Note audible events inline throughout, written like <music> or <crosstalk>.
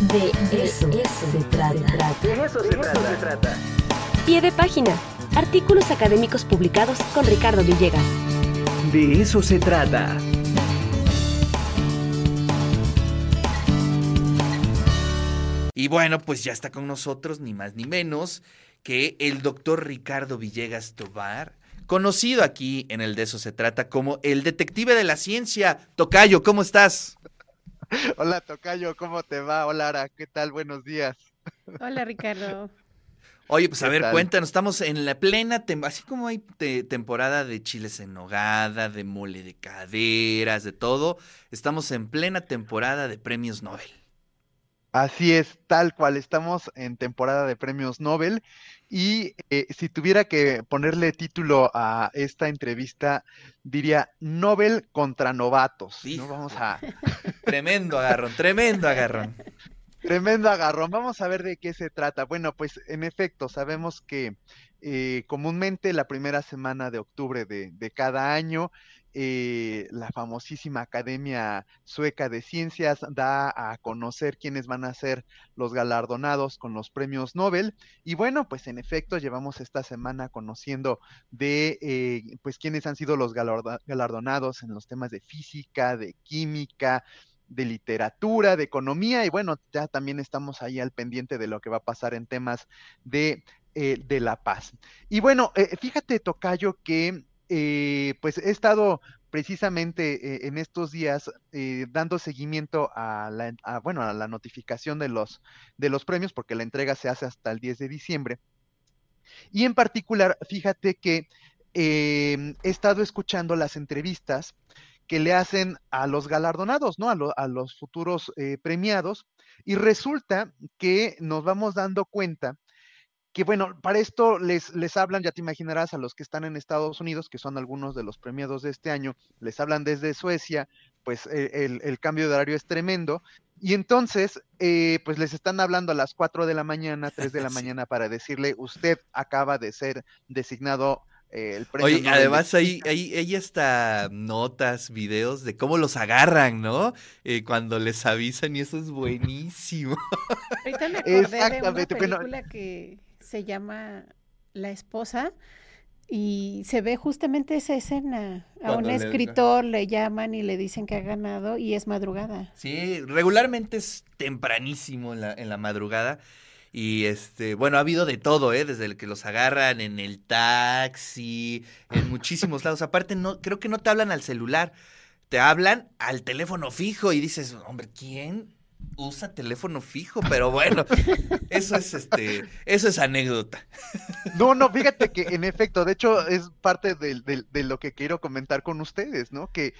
De eso, se trata. De eso se trata. Pie de página. Artículos académicos publicados con Ricardo Villegas. De eso se trata. Y bueno, pues ya está con nosotros, ni más ni menos, que el doctor Ricardo Villegas Tobar, conocido aquí en el De eso se trata como el detective de la ciencia. Tocayo, ¿cómo estás? <laughs> Hola Tocayo, ¿cómo te va? Hola Ara, ¿qué tal? Buenos días. Hola Ricardo. Oye, pues a ¿Qué ver, tal? cuéntanos, estamos en la plena, así como hay te- temporada de chiles en nogada, de mole de caderas, de todo, estamos en plena temporada de premios Nobel. Así es, tal cual, estamos en temporada de premios Nobel y eh, si tuviera que ponerle título a esta entrevista, diría Nobel contra novatos, ¿no? Vamos a, Tremendo agarrón, tremendo agarrón. Tremendo agarrón. Vamos a ver de qué se trata. Bueno, pues en efecto, sabemos que eh, comúnmente la primera semana de octubre de, de cada año, eh, la famosísima Academia Sueca de Ciencias da a conocer quiénes van a ser los galardonados con los premios Nobel. Y bueno, pues en efecto, llevamos esta semana conociendo de eh, pues quiénes han sido los galardonados en los temas de física, de química de literatura, de economía, y bueno, ya también estamos ahí al pendiente de lo que va a pasar en temas de, eh, de la paz. Y bueno, eh, fíjate, Tocayo, que eh, pues he estado precisamente en estos días dando seguimiento a la, bueno, a la notificación de los, de los premios, porque la entrega se hace hasta el 10 de diciembre. Y en particular, fíjate que he estado escuchando las entrevistas que le hacen a los galardonados, ¿no? A, lo- a los futuros eh, premiados. Y resulta que nos vamos dando cuenta que, bueno, para esto les, les hablan, ya te imaginarás, a los que están en Estados Unidos, que son algunos de los premiados de este año, les hablan desde Suecia, pues eh, el, el cambio de horario es tremendo. Y entonces, eh, pues les están hablando a las 4 de la mañana, 3 de la <laughs> mañana, para decirle, usted acaba de ser designado eh, el premio Oye, además ahí, Química". ahí, ahí está notas, videos de cómo los agarran, ¿no? Eh, cuando les avisan y eso es buenísimo. <laughs> Ahorita me acordé de una película que se llama La esposa y se ve justamente esa escena. A Cuando un le- escritor le llaman y le dicen que ha ganado y es madrugada. Sí, regularmente es tempranísimo en la, en la madrugada. Y este, bueno, ha habido de todo, ¿eh? Desde el que los agarran en el taxi, en muchísimos lados. Aparte, no, creo que no te hablan al celular, te hablan al teléfono fijo y dices, hombre, ¿quién usa teléfono fijo? Pero bueno, eso es este, eso es anécdota. No, no, fíjate que en efecto, de hecho es parte de, lo que quiero comentar con ustedes, ¿no? Que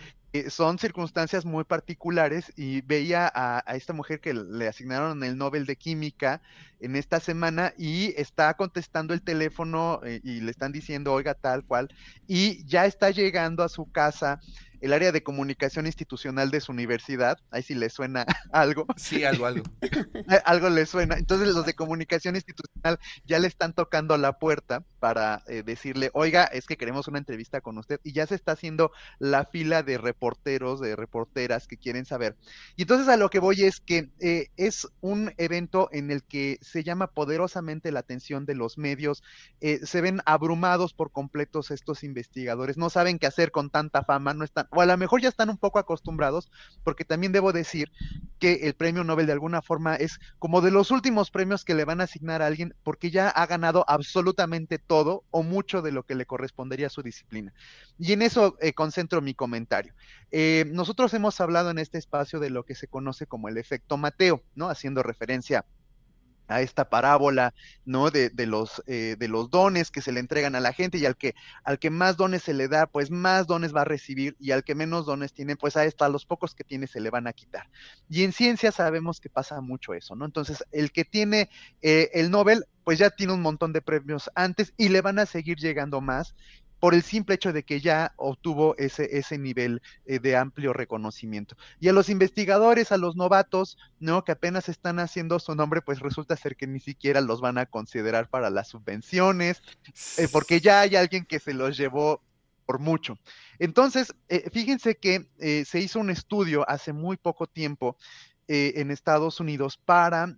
son circunstancias muy particulares y veía a, a esta mujer que le asignaron el Nobel de Química en esta semana y está contestando el teléfono eh, y le están diciendo, oiga, tal cual, y ya está llegando a su casa el área de comunicación institucional de su universidad, ahí sí le suena <laughs> algo. Sí, algo, algo. <laughs> Algo le suena. Entonces los de comunicación institucional ya le están tocando la puerta para eh, decirle, oiga, es que queremos una entrevista con usted. Y ya se está haciendo la fila de reporteros, de reporteras que quieren saber. Y entonces a lo que voy es que eh, es un evento en el que se llama poderosamente la atención de los medios. eh, se ven abrumados por completos estos investigadores. No saben qué hacer con tanta fama, no están, o a lo mejor ya están un poco acostumbrados, porque también debo decir que el premio Nobel de alguna forma es como de los últimos premios que le van a asignar a alguien porque ya ha ganado absolutamente todo o mucho de lo que le correspondería a su disciplina. Y en eso eh, concentro mi comentario. Eh, nosotros hemos hablado en este espacio de lo que se conoce como el efecto Mateo, ¿no? Haciendo referencia a esta parábola, ¿no? De, de los, eh, de los dones que se le entregan a la gente y al que, al que más dones se le da, pues más dones va a recibir y al que menos dones tiene, pues a a los pocos que tiene se le van a quitar. Y en ciencia sabemos que pasa mucho eso, ¿no? Entonces, el que tiene eh, el Nobel, pues ya tiene un montón de premios antes y le van a seguir llegando más por el simple hecho de que ya obtuvo ese, ese nivel eh, de amplio reconocimiento. Y a los investigadores, a los novatos, ¿no? Que apenas están haciendo su nombre, pues resulta ser que ni siquiera los van a considerar para las subvenciones, eh, porque ya hay alguien que se los llevó por mucho. Entonces, eh, fíjense que se hizo un estudio hace muy poco tiempo en Estados Unidos para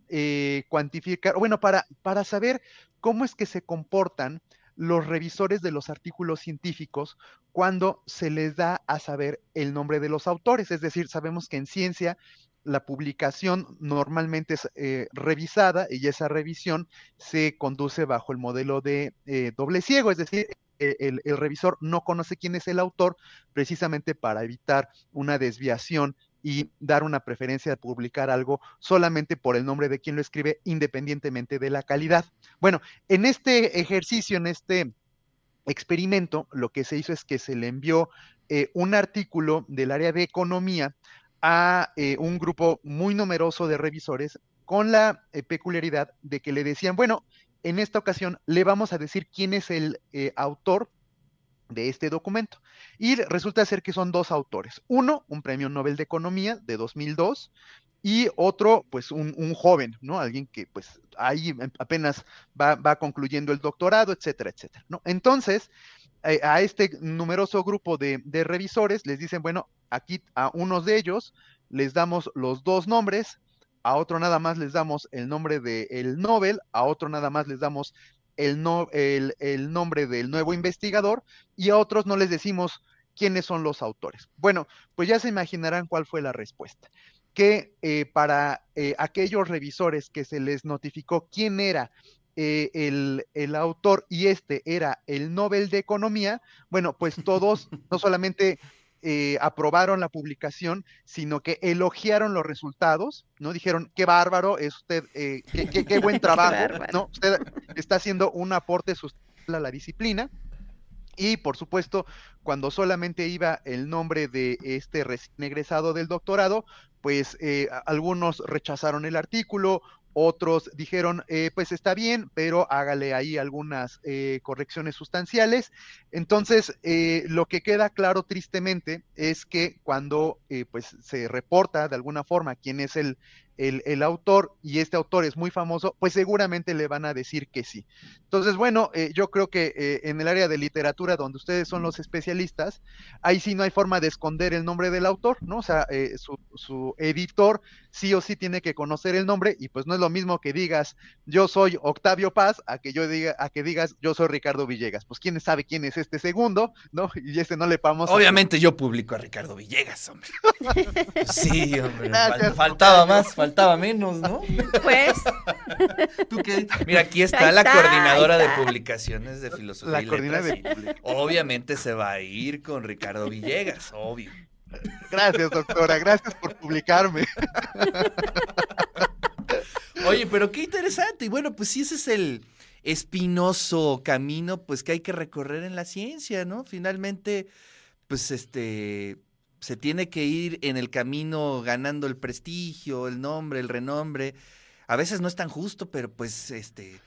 cuantificar, bueno, para, para saber cómo es que se comportan los revisores de los artículos científicos cuando se les da a saber el nombre de los autores. Es decir, sabemos que en ciencia la publicación normalmente es eh, revisada y esa revisión se conduce bajo el modelo de eh, doble ciego, es decir, e, el, el, revisor no conoce quién es el autor precisamente para evitar una desviación y dar una preferencia de publicar algo solamente por el nombre de quien lo escribe, independientemente de la calidad. Bueno, en este ejercicio, en este experimento, lo que se hizo es que se le envió eh, un artículo del área de economía a eh, un grupo muy numeroso de revisores con la eh, peculiaridad de que le decían, bueno, en esta ocasión le vamos a decir quién es el autor de este documento. Y resulta ser que son dos autores. Uno, un premio Nobel de Economía de 2002 y otro, pues un, un joven, ¿no? Alguien que pues ahí apenas va, va concluyendo el doctorado, etcétera, etcétera, ¿no? Entonces, eh, a este numeroso grupo de, de, revisores les dicen, bueno, aquí a unos de ellos les damos los dos nombres, a otro nada más les damos el nombre del el Nobel, a otro nada más les damos el, no, el, el, nombre del nuevo investigador y a otros no les decimos quiénes son los autores. Bueno, pues ya se imaginarán cuál fue la respuesta. Que eh, para eh, aquellos revisores que se les notificó quién era eh, el, el, autor y este era el Nobel de Economía, bueno, pues todos <laughs> no solamente eh, aprobaron la publicación, sino que elogiaron los resultados, ¿no? Dijeron, qué bárbaro, es usted, eh, qué, qué, qué, buen <laughs> trabajo, ¿no? Usted está haciendo un aporte a la disciplina. Y por supuesto, cuando solamente iba el nombre de este recién egresado del doctorado, pues eh, algunos rechazaron el artículo, otros dijeron, eh, pues está bien, pero hágale ahí algunas eh, correcciones sustanciales. Entonces, eh, lo que queda claro tristemente es que cuando pues se reporta de alguna forma quién es el, el, el, autor y este autor es muy famoso, pues seguramente le van a decir que sí. Entonces, bueno, yo creo que en el área de literatura, donde ustedes son los especialistas, ahí sí no hay forma de esconder el nombre del autor, ¿no? O sea, su, su, editor sí o sí tiene que conocer el nombre y pues no es lo mismo que digas yo soy Octavio Paz a que yo diga, a que digas yo soy Ricardo Villegas. Pues quién sabe quién es este segundo, ¿no? Y ese no le vamos Obviamente a... yo publico a Ricardo Villegas, hombre. <laughs> sí, hombre. Gracias, faltaba más, faltaba menos, ¿no? Pues. ¿Tú qué? Mira, aquí está, está la coordinadora de publicaciones de filosofía. La y coordinadora letras, de Obviamente se va a ir con Ricardo Villegas, obvio. Gracias, doctora. Gracias por publicarme. Oye, pero qué interesante. Y bueno, pues sí, ese es el espinoso camino, pues que hay que recorrer en la ciencia, ¿no? Finalmente, pues este se tiene que ir en el camino ganando el prestigio, el nombre, el renombre. A veces no es tan justo, pero pues este,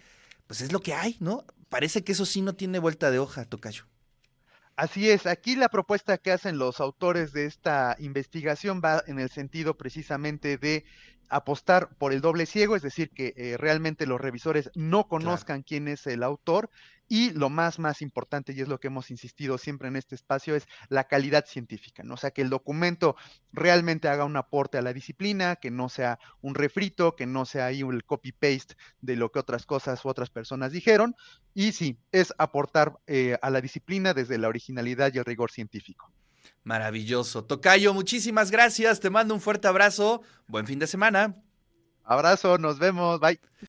pues es lo que hay, ¿no? Parece que eso sí no tiene vuelta de hoja, Tocayo. Así es, aquí la propuesta que hacen los autores de esta investigación va en el sentido precisamente de apostar por el doble ciego, es decir, que eh, realmente los revisores no conozcan claro. quién es el autor y lo más, más importante, y es lo que hemos insistido siempre en este espacio, es la calidad científica, ¿no? O sea, que el documento realmente haga un aporte a la disciplina, que no sea un refrito, que no sea ahí el copy-paste de lo que otras cosas u otras personas dijeron, y sí, es aportar eh, a la disciplina desde la originalidad y el rigor científico. Maravilloso. Tocayo, muchísimas gracias. Te mando un fuerte abrazo. Buen fin de semana. Abrazo, nos vemos. Bye.